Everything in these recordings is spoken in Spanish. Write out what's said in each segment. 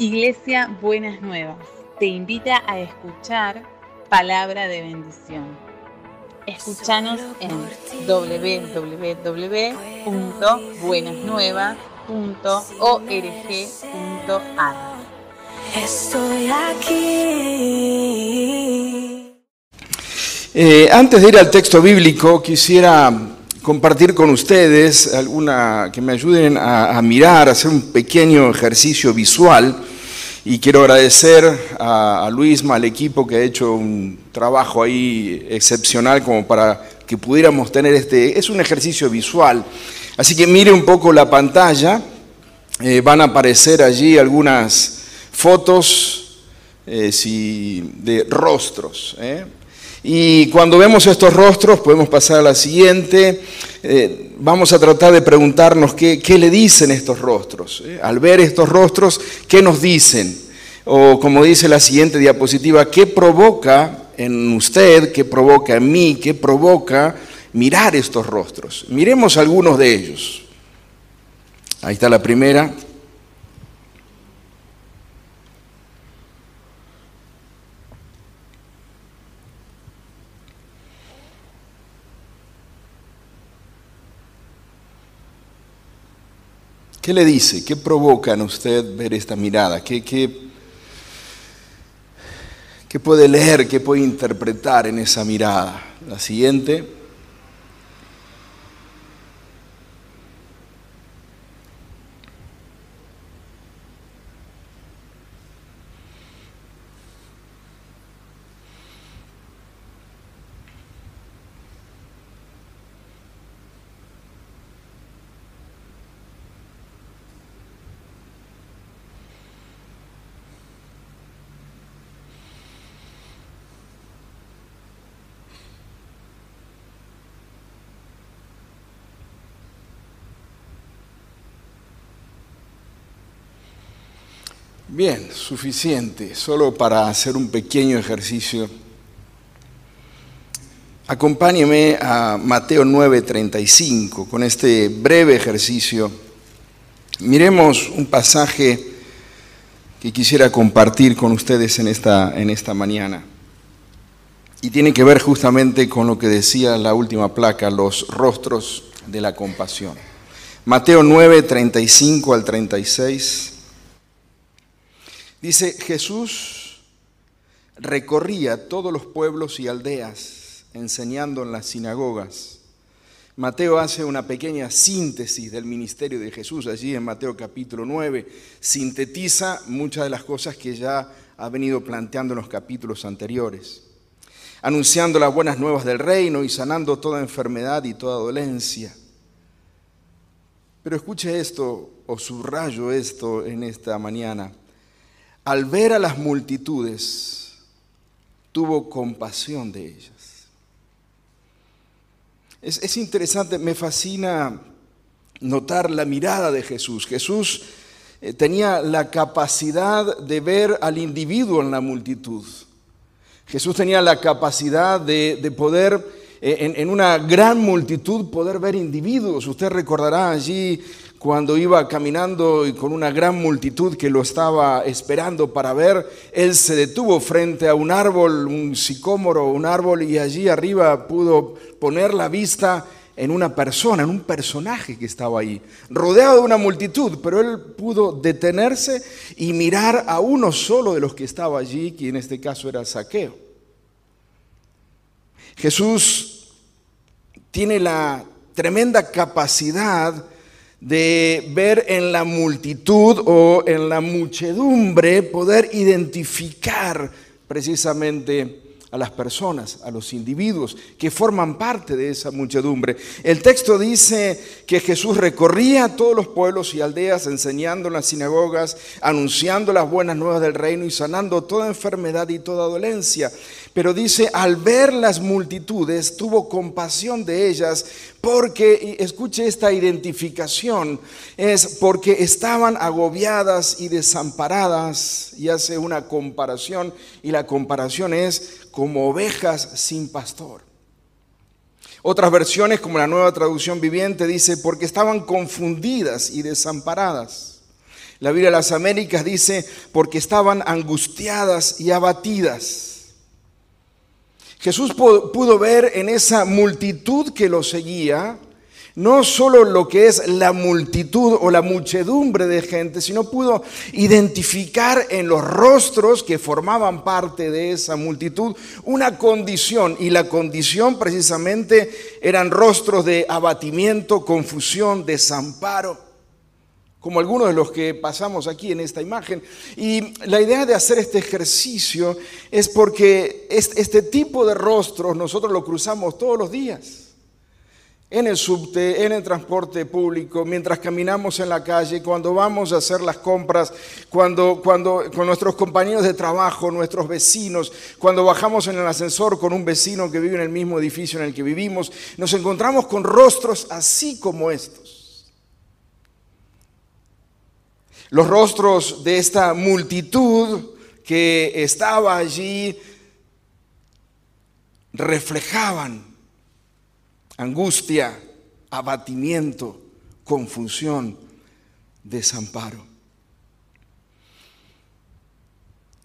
Iglesia Buenas Nuevas te invita a escuchar palabra de bendición. Escúchanos en www.buenasnuevas.org.ar. Estoy aquí. Eh, antes de ir al texto bíblico, quisiera compartir con ustedes alguna que me ayuden a, a mirar, a hacer un pequeño ejercicio visual. Y quiero agradecer a, a Luisma, al equipo que ha hecho un trabajo ahí excepcional como para que pudiéramos tener este... Es un ejercicio visual. Así que mire un poco la pantalla. Eh, van a aparecer allí algunas fotos eh, de rostros. ¿eh? Y cuando vemos estos rostros, podemos pasar a la siguiente. eh, vamos a tratar de preguntarnos qué, qué le dicen estos rostros. ¿eh? Al ver estos rostros, ¿qué nos dicen? O como dice la siguiente diapositiva, ¿qué provoca en usted, qué provoca en mí, qué provoca mirar estos rostros? Miremos algunos de ellos. Ahí está la primera. ¿Qué le dice? ¿Qué provoca en usted ver esta mirada? ¿Qué, qué, qué puede leer? ¿Qué puede interpretar en esa mirada? La siguiente. Bien, suficiente. Solo para hacer un pequeño ejercicio. Acompáñeme a Mateo 9:35 con este breve ejercicio. Miremos un pasaje que quisiera compartir con ustedes en esta, en esta mañana. Y tiene que ver justamente con lo que decía la última placa, los rostros de la compasión. Mateo 9, 35 al 36. Dice, Jesús recorría todos los pueblos y aldeas enseñando en las sinagogas. Mateo hace una pequeña síntesis del ministerio de Jesús allí en Mateo capítulo 9. Sintetiza muchas de las cosas que ya ha venido planteando en los capítulos anteriores. Anunciando las buenas nuevas del reino y sanando toda enfermedad y toda dolencia. Pero escuche esto, o subrayo esto en esta mañana. Al ver a las multitudes, tuvo compasión de ellas. Es, es interesante, me fascina notar la mirada de Jesús. Jesús eh, tenía la capacidad de ver al individuo en la multitud. Jesús tenía la capacidad de, de poder, eh, en una gran multitud, poder ver individuos. Usted recordará allí cuando iba caminando y con una gran multitud que lo estaba esperando para ver, él se detuvo frente a un árbol, un sicómoro, un árbol, y allí arriba pudo poner la vista en una persona, en un personaje que estaba ahí, rodeado de una multitud, pero él pudo detenerse y mirar a uno solo de los que estaba allí, que en este caso era Saqueo. Jesús tiene la tremenda capacidad de ver en la multitud o en la muchedumbre, poder identificar precisamente a las personas, a los individuos que forman parte de esa muchedumbre. El texto dice que Jesús recorría todos los pueblos y aldeas enseñando en las sinagogas, anunciando las buenas nuevas del reino y sanando toda enfermedad y toda dolencia. Pero dice, al ver las multitudes, tuvo compasión de ellas, porque, escuche esta identificación, es porque estaban agobiadas y desamparadas, y hace una comparación, y la comparación es como ovejas sin pastor. Otras versiones, como la nueva traducción viviente, dice, porque estaban confundidas y desamparadas. La Biblia de las Américas dice, porque estaban angustiadas y abatidas. Jesús pudo ver en esa multitud que lo seguía, no solo lo que es la multitud o la muchedumbre de gente, sino pudo identificar en los rostros que formaban parte de esa multitud una condición, y la condición precisamente eran rostros de abatimiento, confusión, desamparo como algunos de los que pasamos aquí en esta imagen. Y la idea de hacer este ejercicio es porque este tipo de rostros nosotros lo cruzamos todos los días. En el subte, en el transporte público, mientras caminamos en la calle, cuando vamos a hacer las compras, cuando, cuando con nuestros compañeros de trabajo, nuestros vecinos, cuando bajamos en el ascensor con un vecino que vive en el mismo edificio en el que vivimos, nos encontramos con rostros así como estos Los rostros de esta multitud que estaba allí reflejaban angustia, abatimiento, confusión, desamparo.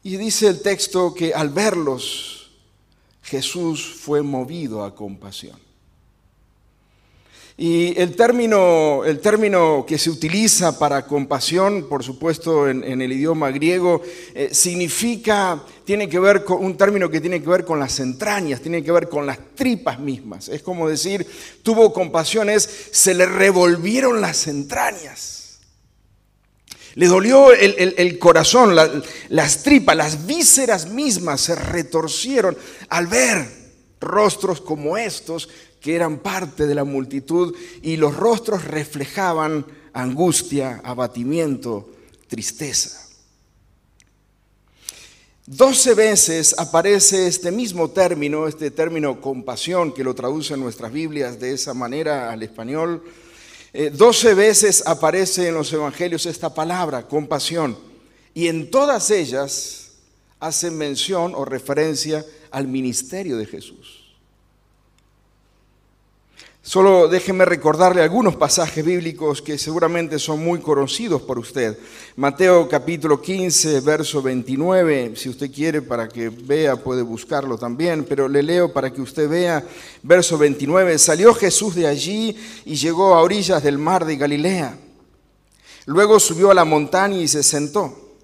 Y dice el texto que al verlos, Jesús fue movido a compasión. Y el término, el término que se utiliza para compasión, por supuesto en, el idioma griego, eh, significa, tiene que ver con un término que tiene que ver con las entrañas, tiene que ver con las tripas mismas. Es como decir, tuvo compasión, es, se le revolvieron las entrañas. Le dolió el, corazón, las tripas, las vísceras mismas se retorcieron al ver rostros como estos que eran parte de la multitud y los rostros reflejaban angustia, abatimiento, tristeza. Doce veces aparece este mismo término, este término compasión, que lo traduce en nuestras Biblias de esa manera al español. Eh, doce veces aparece en los evangelios esta palabra, compasión, y en todas ellas hacen mención o referencia al ministerio de Jesús. Solo déjeme recordarle algunos pasajes bíblicos que seguramente son muy conocidos por usted. Mateo capítulo 15, verso 29, si usted quiere para que vea puede buscarlo también, pero le leo para que usted vea, verso 29, salió Jesús de allí y llegó a orillas del mar de Galilea. Luego subió a la montaña y se sentó.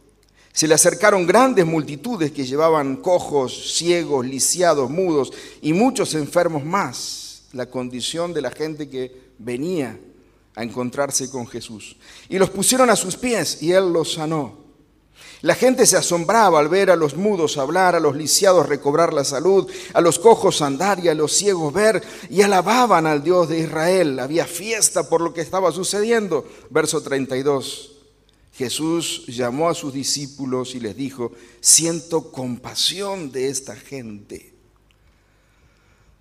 Se le acercaron grandes multitudes que llevaban cojos, ciegos, lisiados, mudos y muchos enfermos más la condición de la gente que venía a encontrarse con Jesús. Y los pusieron a sus pies y él los sanó. La gente se asombraba al ver a los mudos hablar, a los lisiados recobrar la salud, a los cojos andar y a los ciegos ver, y alababan al Dios de Israel. Había fiesta por lo que estaba sucediendo. Verso 32. Jesús llamó a sus discípulos y les dijo, siento compasión de esta gente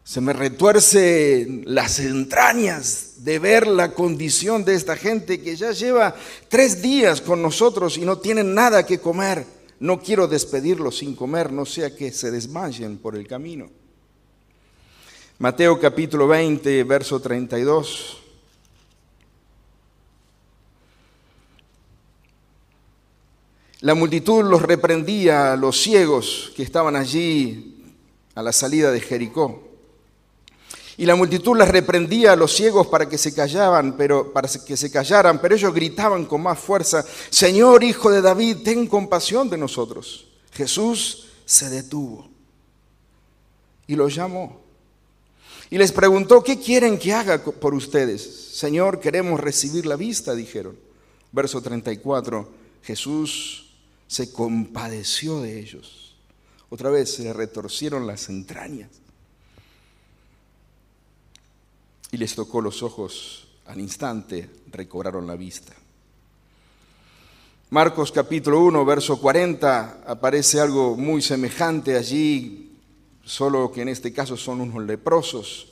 se me retuerce las entrañas de ver la condición de esta gente que ya lleva tres días con nosotros y no tienen nada que comer. No quiero despedirlos sin comer, no sea que se desmayen por el camino. Mateo capítulo 20, verso 32. La multitud los reprendía a los ciegos que estaban allí a la salida de Jericó. Y la multitud las reprendía a los ciegos para que se callaban, pero para que se callaran, pero ellos gritaban con más fuerza, "Señor, hijo de David, ten compasión de nosotros." Jesús se detuvo y los llamó. Y les preguntó, "¿Qué quieren que haga por ustedes?" "Señor, queremos recibir la vista", dijeron. Verso 34. Jesús se compadeció de ellos. Otra vez se retorcieron las entrañas y les tocó los ojos al instante, recobraron la vista. Marcos capítulo 1, verso 40, aparece algo muy semejante allí, solo que en este caso son unos leprosos.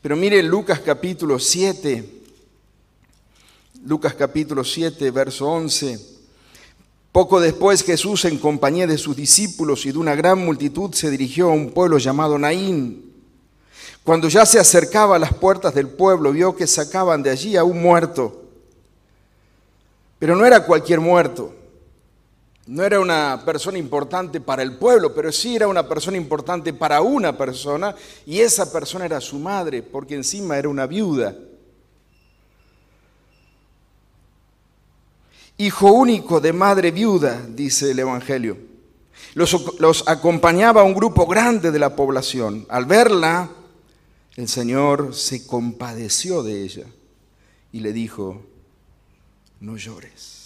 Pero mire Lucas capítulo 7, Lucas capítulo 7, verso 11. Poco después Jesús en compañía de sus discípulos y de una gran multitud se dirigió a un pueblo llamado Naín cuando ya se acercaba a las puertas del pueblo, vio que sacaban de allí a un muerto Pero no era cualquier muerto. No era una persona importante para el pueblo, pero sí era una persona importante para una persona y esa persona era su madre, porque encima era una viuda. Hijo único de madre viuda, dice el Evangelio. Los, acompañaba un grupo grande de la población. Al verla, el Señor se compadeció de ella y le dijo, no llores.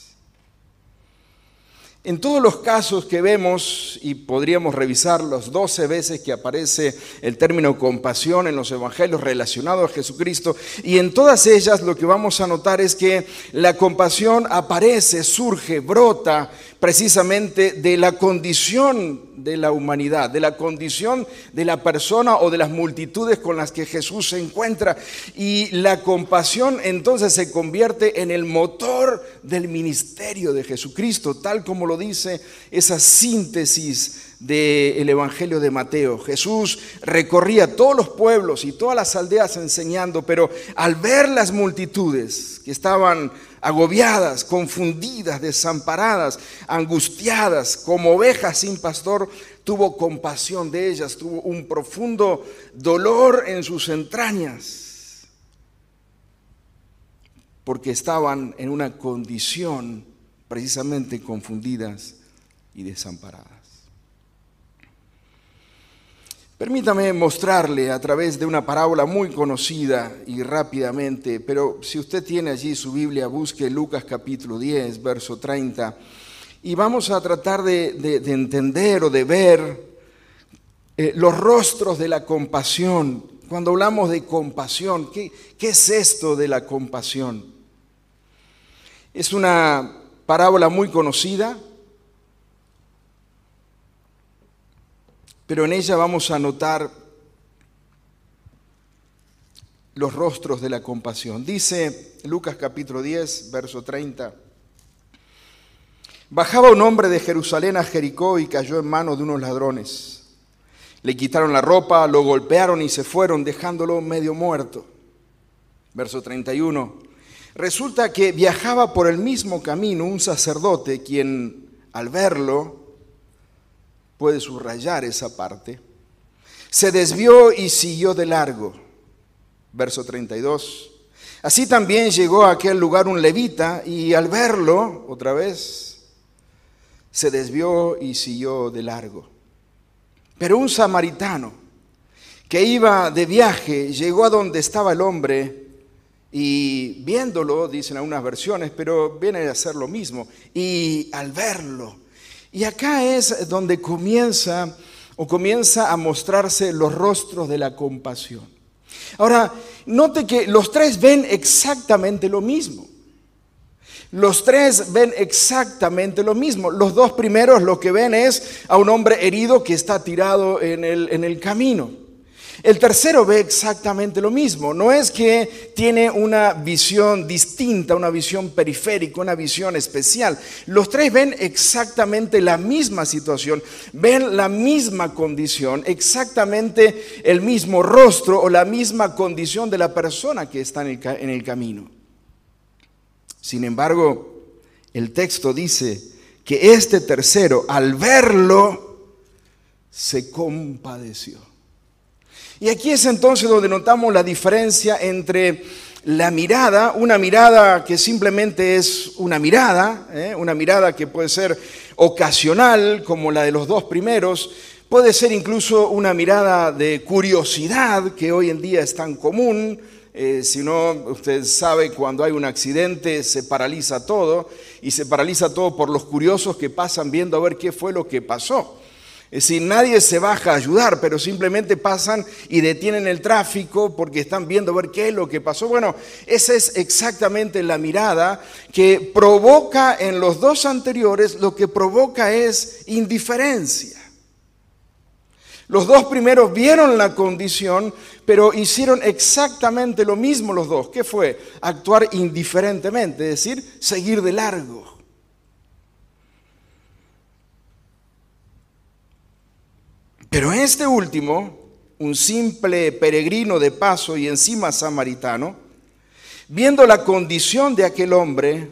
En todos los casos que vemos, y podríamos revisar las 12 veces que aparece el término compasión en los evangelios relacionados a Jesucristo, y en todas ellas lo que vamos a notar es que la compasión aparece, surge, brota precisamente de la condición de la humanidad, de la condición de la persona o de las multitudes con las que Jesús se encuentra. Y la compasión entonces se convierte en el motor del ministerio de Jesucristo, tal como lo dice esa síntesis del Evangelio de Mateo. Jesús recorría todos los pueblos y todas las aldeas enseñando, pero al ver las multitudes que estaban agobiadas, confundidas, desamparadas, angustiadas, como ovejas sin pastor, tuvo compasión de ellas, tuvo un profundo dolor en sus entrañas, porque estaban en una condición precisamente confundidas y desamparadas. Permítame mostrarle a través de una parábola muy conocida y rápidamente, pero si usted tiene allí su Biblia, busque Lucas capítulo 10, verso 30, y vamos a tratar de, entender o de ver eh, los rostros de la compasión. Cuando hablamos de compasión, ¿qué, ¿qué es esto de la compasión? Es una parábola muy conocida, pero en ella vamos a notar los rostros de la compasión. Dice Lucas capítulo 10, verso 30. Bajaba un hombre de Jerusalén a Jericó y cayó en manos de unos ladrones. Le quitaron la ropa, lo golpearon y se fueron dejándolo medio muerto. Verso 31. Resulta que viajaba por el mismo camino un sacerdote quien al verlo puede subrayar esa parte, se desvió y siguió de largo. Verso 32. Así también llegó a aquel lugar un levita y al verlo, otra vez, se desvió y siguió de largo. Pero un samaritano que iba de viaje llegó a donde estaba el hombre y viéndolo, dicen algunas versiones, pero viene a ser lo mismo, y al verlo, y acá es donde comienza o comienza a mostrarse los rostros de la compasión. Ahora, note que los tres ven exactamente lo mismo. Los tres ven exactamente lo mismo. Los dos primeros lo que ven es a un hombre herido que está tirado en el, en el camino. El tercero ve exactamente lo mismo. No es que tiene una visión distinta, una visión periférica, una visión especial. Los tres ven exactamente la misma situación, ven la misma condición, exactamente el mismo rostro o la misma condición de la persona que está en el, camino. Sin embargo, el texto dice que este tercero, al verlo, se compadeció. Y aquí es entonces donde notamos la diferencia entre la mirada, una mirada que simplemente es una mirada, ¿eh? una mirada que puede ser ocasional, como la de los dos primeros, puede ser incluso una mirada de curiosidad, que hoy en día es tan común, eh, si no, usted sabe, cuando hay un accidente se paraliza todo y se paraliza todo por los curiosos que pasan viendo a ver qué fue lo que pasó. Es decir, nadie se baja a ayudar, pero simplemente pasan y detienen el tráfico porque están viendo ver qué es lo que pasó. Bueno, esa es exactamente la mirada que provoca en los dos anteriores, lo que provoca es indiferencia. Los dos primeros vieron la condición, pero hicieron exactamente lo mismo los dos. ¿Qué fue? Actuar indiferentemente, es decir, seguir de largo. Pero este último, un simple peregrino de paso y encima samaritano, viendo la condición de aquel hombre,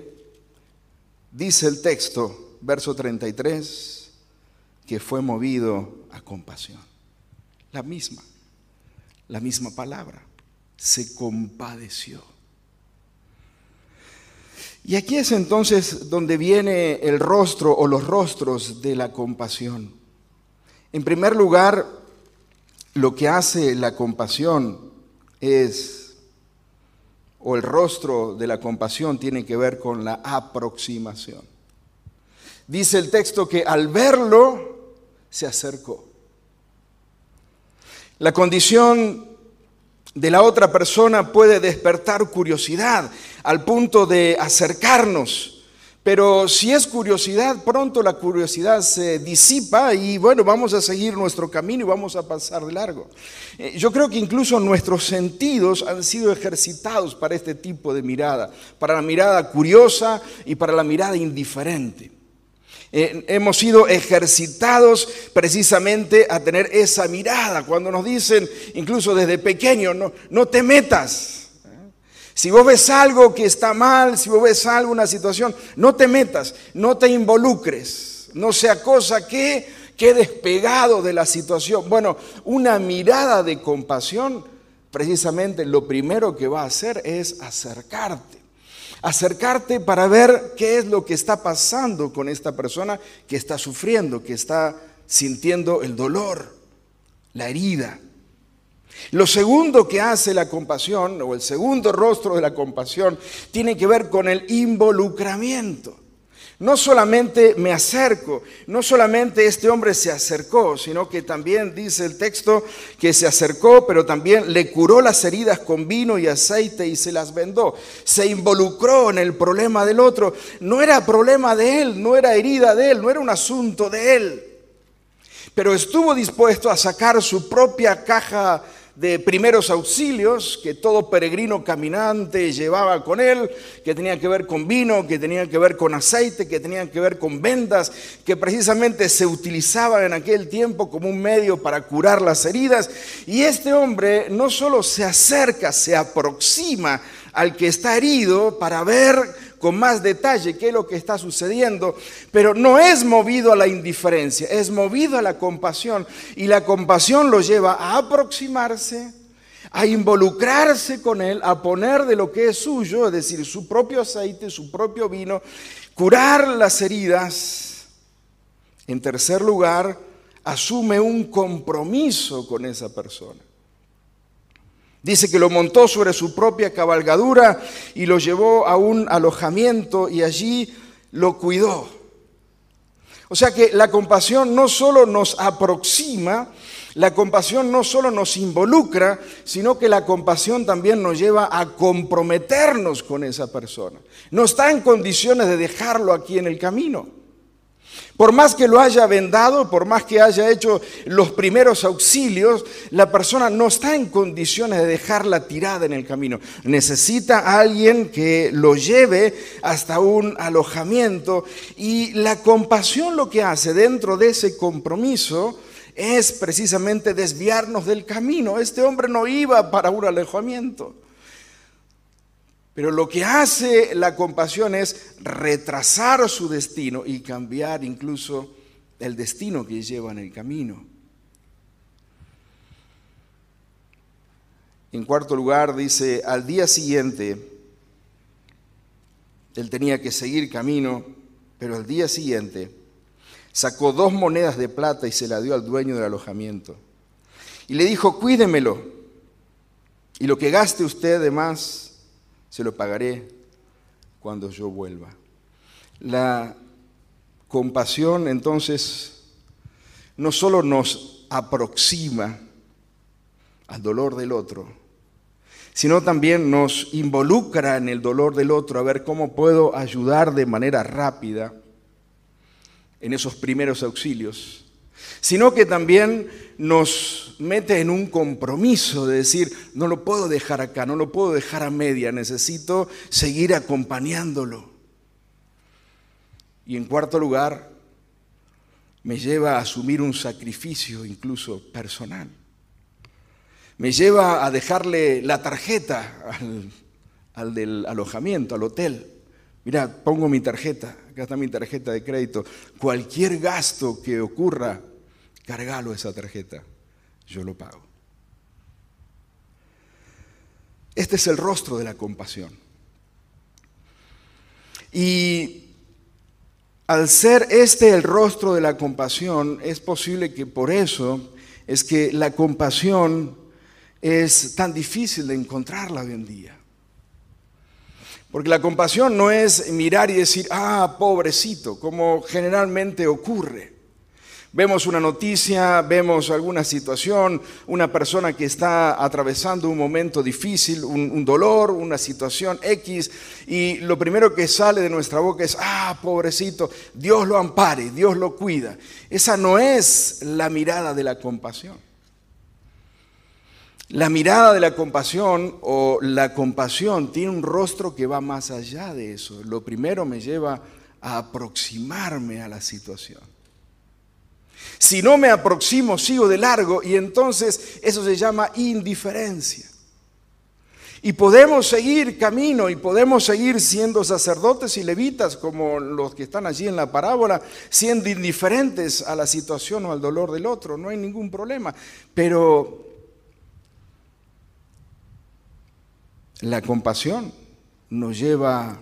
dice el texto, verso 33, que fue movido a compasión. La misma, la misma palabra, se compadeció. Y aquí es entonces donde viene el rostro o los rostros de la compasión. En primer lugar, lo que hace la compasión es, o el rostro de la compasión tiene que ver con la aproximación. Dice el texto que al verlo se acercó. La condición de la otra persona puede despertar curiosidad al punto de acercarnos. Pero si es curiosidad, pronto la curiosidad se disipa y bueno, vamos a seguir nuestro camino y vamos a pasar de largo. Eh, yo creo que incluso nuestros sentidos han sido ejercitados para este tipo de mirada, para la mirada curiosa y para la mirada indiferente. Eh, hemos sido ejercitados precisamente a tener esa mirada. Cuando nos dicen, incluso desde pequeño, no, no te metas. Si vos ves algo que está mal, si vos ves algo, una situación, no te metas, no te involucres, no sea cosa que quedes pegado de la situación. Bueno, una mirada de compasión, precisamente lo primero que va a hacer es acercarte acercarte para ver qué es lo que está pasando con esta persona que está sufriendo, que está sintiendo el dolor, la herida. Lo segundo que hace la compasión, o el segundo rostro de la compasión, tiene que ver con el involucramiento. No solamente me acerco, no solamente este hombre se acercó, sino que también dice el texto que se acercó, pero también le curó las heridas con vino y aceite y se las vendó. Se involucró en el problema del otro. No era problema de él, no era herida de él, no era un asunto de él. Pero estuvo dispuesto a sacar su propia caja de primeros auxilios que todo peregrino caminante llevaba con él, que tenía que ver con vino, que tenía que ver con aceite, que tenía que ver con vendas, que precisamente se utilizaban en aquel tiempo como un medio para curar las heridas. Y este hombre no solo se acerca, se aproxima al que está herido para ver con más detalle qué es lo que está sucediendo, pero no es movido a la indiferencia, es movido a la compasión y la compasión lo lleva a aproximarse, a involucrarse con él, a poner de lo que es suyo, es decir, su propio aceite, su propio vino, curar las heridas. En tercer lugar, asume un compromiso con esa persona. Dice que lo montó sobre su propia cabalgadura y lo llevó a un alojamiento y allí lo cuidó. O sea que la compasión no solo nos aproxima, la compasión no solo nos involucra, sino que la compasión también nos lleva a comprometernos con esa persona. No está en condiciones de dejarlo aquí en el camino. Por más que lo haya vendado, por más que haya hecho los primeros auxilios, la persona no está en condiciones de dejarla tirada en el camino. Necesita a alguien que lo lleve hasta un alojamiento y la compasión lo que hace dentro de ese compromiso es precisamente desviarnos del camino. Este hombre no iba para un alojamiento. Pero lo que hace la compasión es retrasar su destino y cambiar incluso el destino que lleva en el camino. En cuarto lugar, dice, al día siguiente, él tenía que seguir camino, pero al día siguiente sacó dos monedas de plata y se la dio al dueño del alojamiento. Y le dijo, cuídemelo, y lo que gaste usted de más, se lo pagaré cuando yo vuelva. La compasión entonces no solo nos aproxima al dolor del otro, sino también nos involucra en el dolor del otro, a ver cómo puedo ayudar de manera rápida en esos primeros auxilios, sino que también nos mete en un compromiso de decir, no lo puedo dejar acá, no lo puedo dejar a media, necesito seguir acompañándolo. Y en cuarto lugar, me lleva a asumir un sacrificio incluso personal. Me lleva a dejarle la tarjeta al, al del alojamiento, al hotel, Mira, pongo mi tarjeta, acá está mi tarjeta de crédito. Cualquier gasto que ocurra, cargalo esa tarjeta, yo lo pago. Este es el rostro de la compasión. Y al ser este el rostro de la compasión, es posible que por eso es que la compasión es tan difícil de encontrarla hoy en día. Porque la compasión no es mirar y decir, ah, pobrecito, como generalmente ocurre. Vemos una noticia, vemos alguna situación, una persona que está atravesando un momento difícil, un, dolor, una situación X, y lo primero que sale de nuestra boca es, ah, pobrecito, Dios lo ampare, Dios lo cuida. Esa no es la mirada de la compasión. La mirada de la compasión o la compasión tiene un rostro que va más allá de eso. Lo primero me lleva a aproximarme a la situación. Si no me aproximo, sigo de largo y entonces eso se llama indiferencia. Y podemos seguir camino y podemos seguir siendo sacerdotes y levitas como los que están allí en la parábola, siendo indiferentes a la situación o al dolor del otro, no hay ningún problema. Pero La compasión nos lleva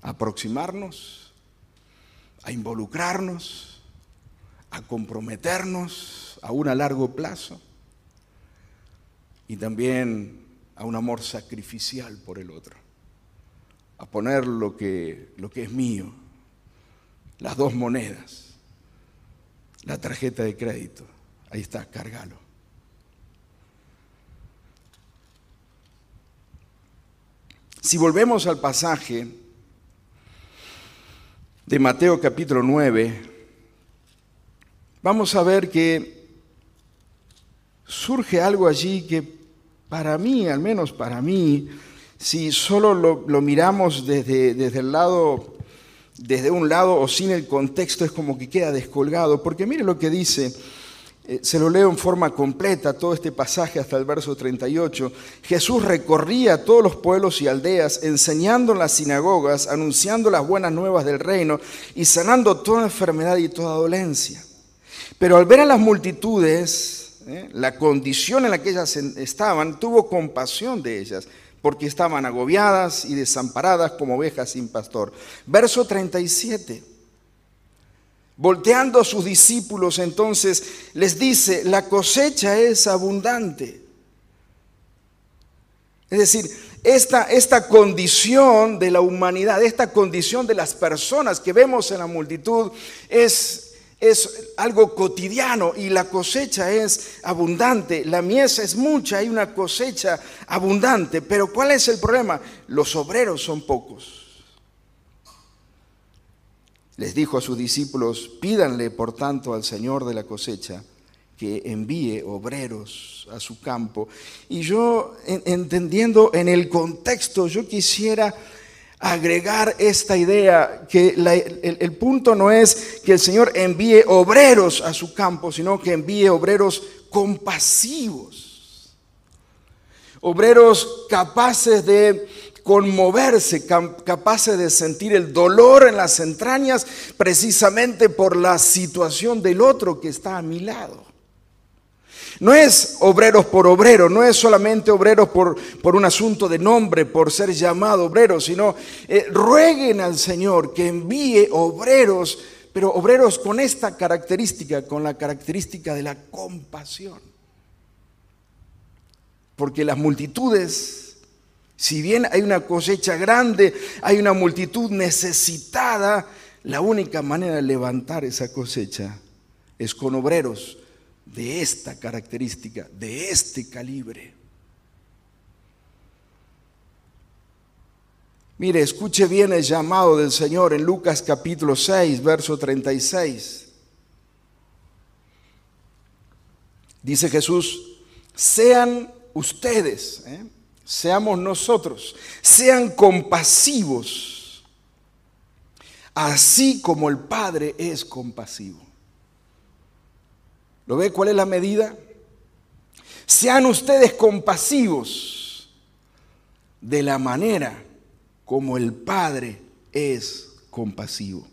a aproximarnos, a involucrarnos, a comprometernos a un a largo plazo y también a un amor sacrificial por el otro, a poner lo que, lo que es mío, las dos monedas, la tarjeta de crédito, ahí está, cárgalo. Si volvemos al pasaje de Mateo capítulo 9, vamos a ver que surge algo allí que para mí, al menos para mí, si solo lo, miramos desde, desde el lado, desde un lado o sin el contexto, es como que queda descolgado. Porque mire lo que dice eh, se lo leo en forma completa, todo este pasaje hasta el verso 38. Jesús recorría todos los pueblos y aldeas, enseñando en las sinagogas, anunciando las buenas nuevas del reino y sanando toda enfermedad y toda dolencia. Pero al ver a las multitudes, eh, la condición en la que ellas estaban, tuvo compasión de ellas, porque estaban agobiadas y desamparadas como ovejas sin pastor. Verso 37. Volteando a sus discípulos, entonces les dice, la cosecha es abundante. Es decir, esta, esta, condición de la humanidad, esta condición de las personas que vemos en la multitud es, es algo cotidiano y la cosecha es abundante, la mies es mucha, hay una cosecha abundante, pero ¿cuál es el problema? Los obreros son pocos les dijo a sus discípulos, pídanle por tanto al Señor de la cosecha que envíe obreros a su campo. Y yo, entendiendo en el contexto, yo quisiera agregar esta idea, que el, punto no es que el Señor envíe obreros a su campo, sino que envíe obreros compasivos, obreros capaces de conmoverse, capaces de sentir el dolor en las entrañas precisamente por la situación del otro que está a mi lado. No es obreros por obrero, no es solamente obreros por, por un asunto de nombre, por ser llamado obrero, sino eh, rueguen al Señor que envíe obreros, pero obreros con esta característica, con la característica de la compasión. Porque las multitudes si bien hay una cosecha grande, hay una multitud necesitada, la única manera de levantar esa cosecha es con obreros de esta característica, de este calibre. Mire, escuche bien el llamado del Señor en Lucas capítulo 6, verso 36. Dice Jesús, sean ustedes, ¿eh? Seamos nosotros, sean compasivos, así como el Padre es compasivo. ¿Lo ve cuál es la medida? Sean ustedes compasivos de la manera como el Padre es compasivo.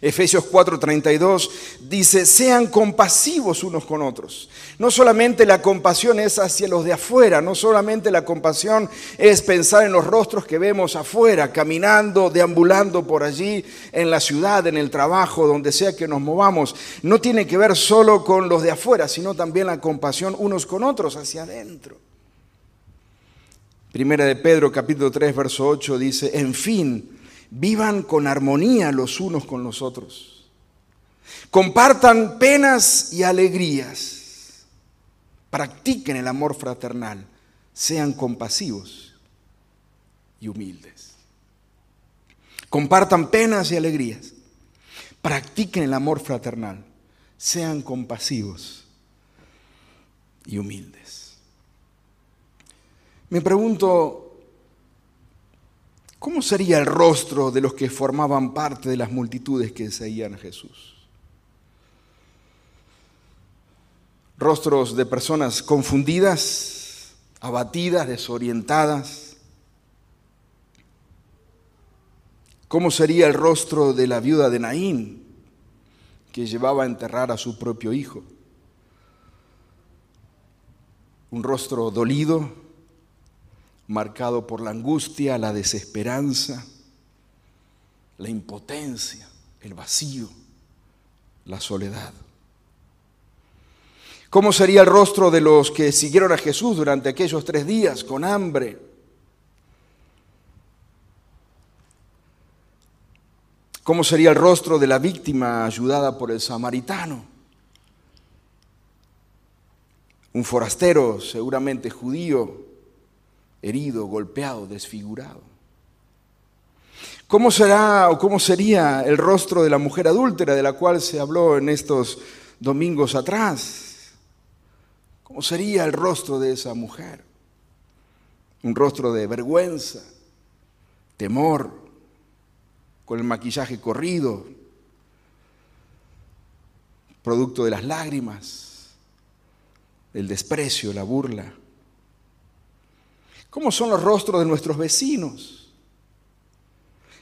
Efesios 4:32 dice, sean compasivos unos con otros. No solamente la compasión es hacia los de afuera, no solamente la compasión es pensar en los rostros que vemos afuera, caminando, deambulando por allí, en la ciudad, en el trabajo, donde sea que nos movamos. No tiene que ver solo con los de afuera, sino también la compasión unos con otros hacia adentro. Primera de Pedro capítulo 3 verso 8 dice, en fin, Vivan con armonía los unos con los otros. Compartan penas y alegrías. Practiquen el amor fraternal. Sean compasivos y humildes. Compartan penas y alegrías. Practiquen el amor fraternal. Sean compasivos y humildes. Me pregunto, ¿Cómo sería el rostro de los que formaban parte de las multitudes que seguían a Jesús? Rostros de personas confundidas, abatidas, desorientadas. ¿Cómo sería el rostro de la viuda de Naín, que llevaba a enterrar a su propio hijo? Un rostro dolido, marcado por la angustia, la desesperanza, la impotencia, el vacío, la soledad. ¿Cómo sería el rostro de los que siguieron a Jesús durante aquellos tres días con hambre? ¿Cómo sería el rostro de la víctima ayudada por el samaritano? Un forastero, seguramente judío, herido, golpeado, desfigurado. ¿Cómo será o cómo sería el rostro de la mujer adúltera de la cual se habló en estos domingos atrás? ¿Cómo sería el rostro de esa mujer? Un rostro de vergüenza, temor, con el maquillaje corrido, producto de las lágrimas, el desprecio, la burla. ¿Cómo son los rostros de nuestros vecinos?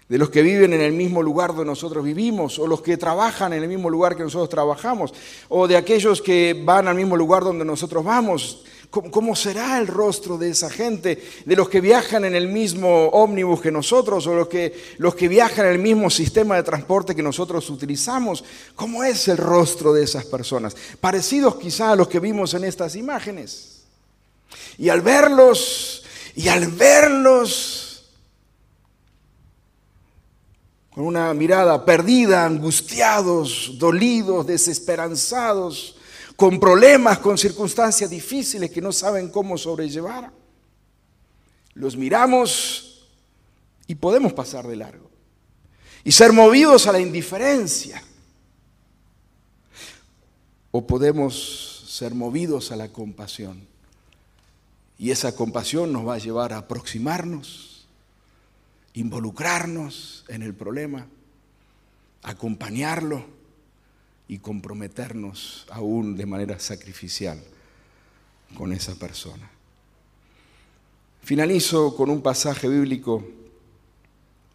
De los que viven en el mismo lugar donde nosotros vivimos, o los que trabajan en el mismo lugar que nosotros trabajamos, o de aquellos que van al mismo lugar donde nosotros vamos. ¿Cómo, será el rostro de esa gente? De los que viajan en el mismo ómnibus que nosotros, o los que, los que viajan en el mismo sistema de transporte que nosotros utilizamos. ¿Cómo es el rostro de esas personas? Parecidos quizá a los que vimos en estas imágenes. Y al verlos y al verlos con una mirada perdida, angustiados, dolidos, desesperanzados, con problemas, con circunstancias difíciles que no saben cómo sobrellevar, los miramos y podemos pasar de largo y ser movidos a la indiferencia. O podemos ser movidos a la compasión y esa compasión nos va a llevar a aproximarnos, involucrarnos en el problema, acompañarlo y comprometernos aún de manera sacrificial con esa persona. Finalizo con un pasaje bíblico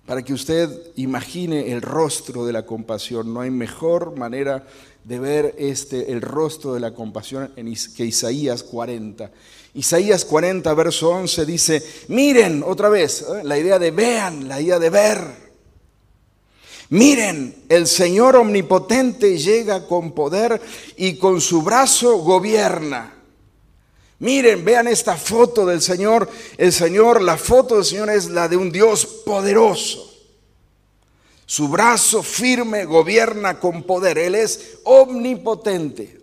para que usted imagine el rostro de la compasión. No hay mejor manera de ver este, el rostro de la compasión que Isaías 40. Isaías 40, verso 11 dice, miren otra vez, ¿eh? la idea de vean, la idea de ver. Miren, el Señor omnipotente llega con poder y con su brazo gobierna. Miren, vean esta foto del Señor. El Señor, la foto del Señor es la de un Dios poderoso. Su brazo firme gobierna con poder. Él es omnipotente.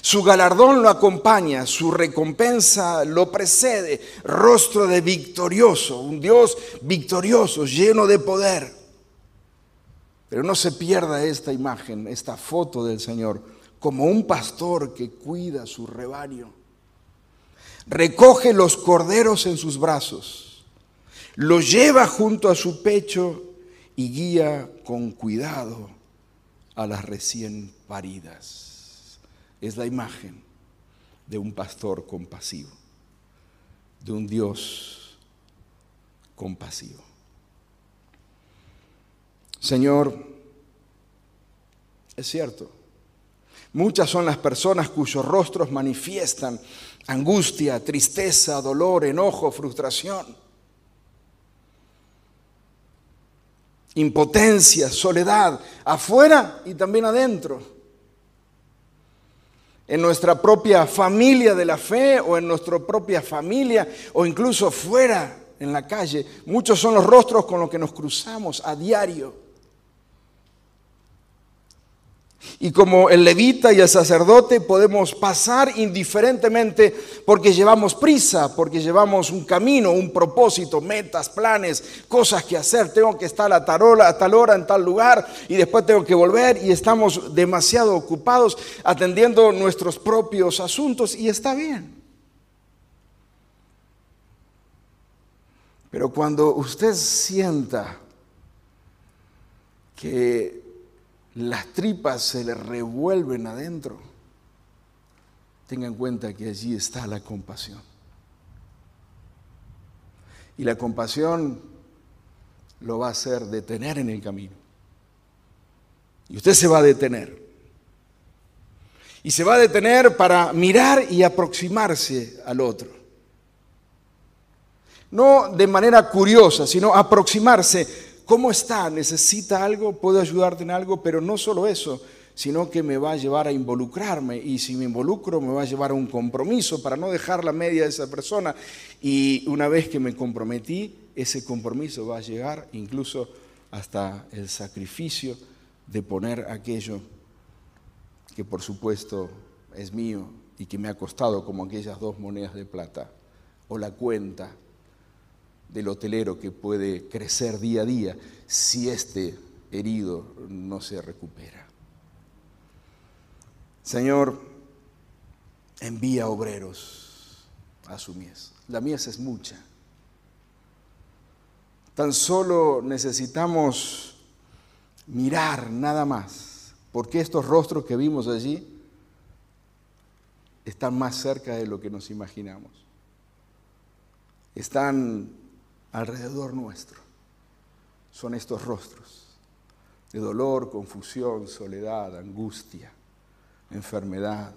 Su galardón lo acompaña, su recompensa lo precede, rostro de victorioso, un Dios victorioso, lleno de poder. Pero no se pierda esta imagen, esta foto del Señor, como un pastor que cuida su rebaño. Recoge los corderos en sus brazos, los lleva junto a su pecho y guía con cuidado a las recién paridas es la imagen de un pastor compasivo, de un Dios compasivo. Señor, es cierto, muchas son las personas cuyos rostros manifiestan angustia, tristeza, dolor, enojo, frustración, impotencia, soledad, afuera y también adentro en nuestra propia familia de la fe o en nuestra propia familia o incluso fuera en la calle. Muchos son los rostros con los que nos cruzamos a diario. Y como el levita y el sacerdote podemos pasar indiferentemente porque llevamos prisa, porque llevamos un camino, un propósito, metas, planes, cosas que hacer. Tengo que estar a tal hora, a tal hora en tal lugar y después tengo que volver y estamos demasiado ocupados atendiendo nuestros propios asuntos y está bien. Pero cuando usted sienta que las tripas se le revuelven adentro, tenga en cuenta que allí está la compasión. Y la compasión lo va a hacer detener en el camino. Y usted se va a detener. Y se va a detener para mirar y aproximarse al otro. No de manera curiosa, sino aproximarse ¿Cómo está? ¿Necesita algo? ¿Puedo ayudarte en algo? Pero no solo eso, sino que me va a llevar a involucrarme y si me involucro me va a llevar a un compromiso para no dejar la media de esa persona y una vez que me comprometí, ese compromiso va a llegar incluso hasta el sacrificio de poner aquello que por supuesto es mío y que me ha costado como aquellas dos monedas de plata o la cuenta del hotelero que puede crecer día a día si este herido no se recupera. Señor, envía obreros a su mies. La mies es mucha. Tan solo necesitamos mirar nada más, porque estos rostros que vimos allí están más cerca de lo que nos imaginamos. Están alrededor nuestro son estos rostros de dolor, confusión, soledad, angustia, enfermedad,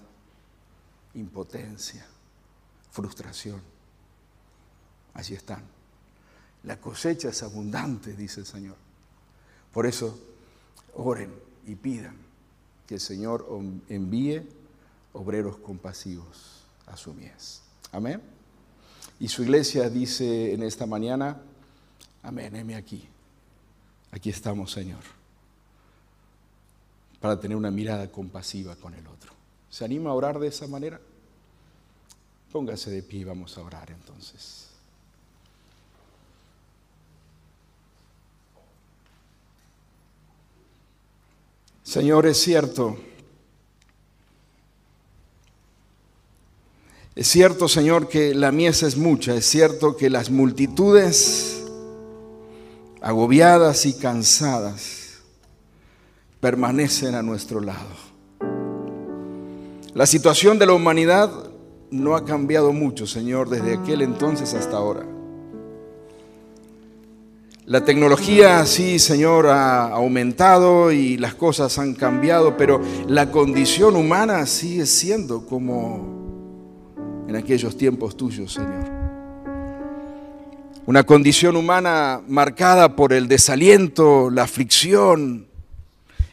impotencia, frustración. Allí están. La cosecha es abundante, dice el Señor. Por eso, oren y pidan que el Señor envíe obreros compasivos a su mies. Amén. Y su iglesia dice en esta mañana, amén, heme aquí. Aquí estamos, Señor, para tener una mirada compasiva con el otro. ¿Se anima a orar de esa manera? Póngase de pie y vamos a orar entonces. Señor, es cierto Es cierto, Señor, que la mies es mucha, es cierto que las multitudes agobiadas y cansadas permanecen a nuestro lado. La situación de la humanidad no ha cambiado mucho, Señor, desde aquel entonces hasta ahora. La tecnología, sí, Señor, ha aumentado y las cosas han cambiado, pero la condición humana sigue siendo como en aquellos tiempos tuyos, Señor. Una condición humana marcada por el desaliento, la aflicción,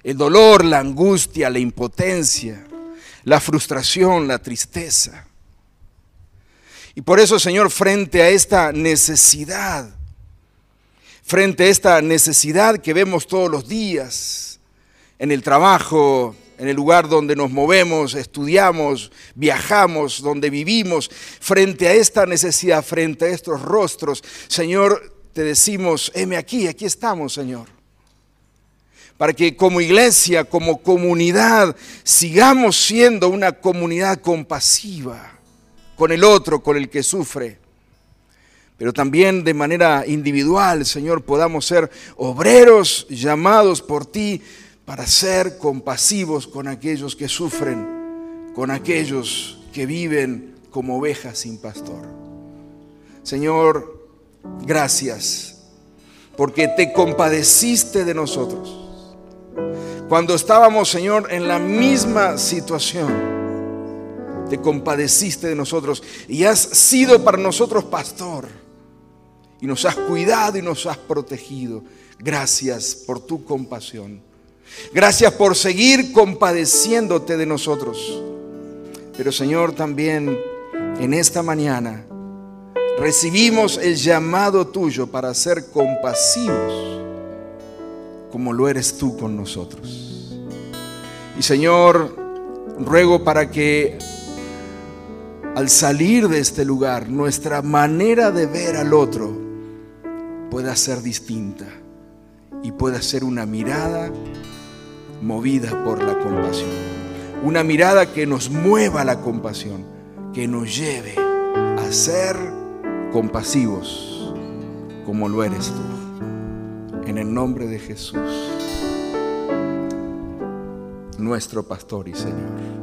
el dolor, la angustia, la impotencia, la frustración, la tristeza. Y por eso, Señor, frente a esta necesidad, frente a esta necesidad que vemos todos los días, en el trabajo, en el lugar donde nos movemos, estudiamos, viajamos, donde vivimos, frente a esta necesidad, frente a estos rostros, Señor, te decimos, heme aquí, aquí estamos, Señor. Para que como iglesia, como comunidad, sigamos siendo una comunidad compasiva con el otro, con el que sufre. Pero también de manera individual, Señor, podamos ser obreros llamados por ti para ser compasivos con aquellos que sufren, con aquellos que viven como ovejas sin pastor. Señor, Gracias, porque te compadeciste de nosotros. Cuando estábamos, Señor, en la misma situación, te compadeciste de nosotros y has sido para nosotros pastor. Y nos has cuidado y nos has protegido. Gracias por tu compasión. Gracias por seguir compadeciéndote de nosotros. Pero Señor, también en esta mañana recibimos el llamado tuyo para ser compasivos como lo eres tú con nosotros. Y Señor, ruego para que al salir de este lugar nuestra manera de ver al otro pueda ser distinta y pueda ser una mirada movida por la compasión. Una mirada que nos mueva la compasión, que nos lleve a ser compasivos como lo eres tú. En el nombre de Jesús, nuestro pastor y Señor.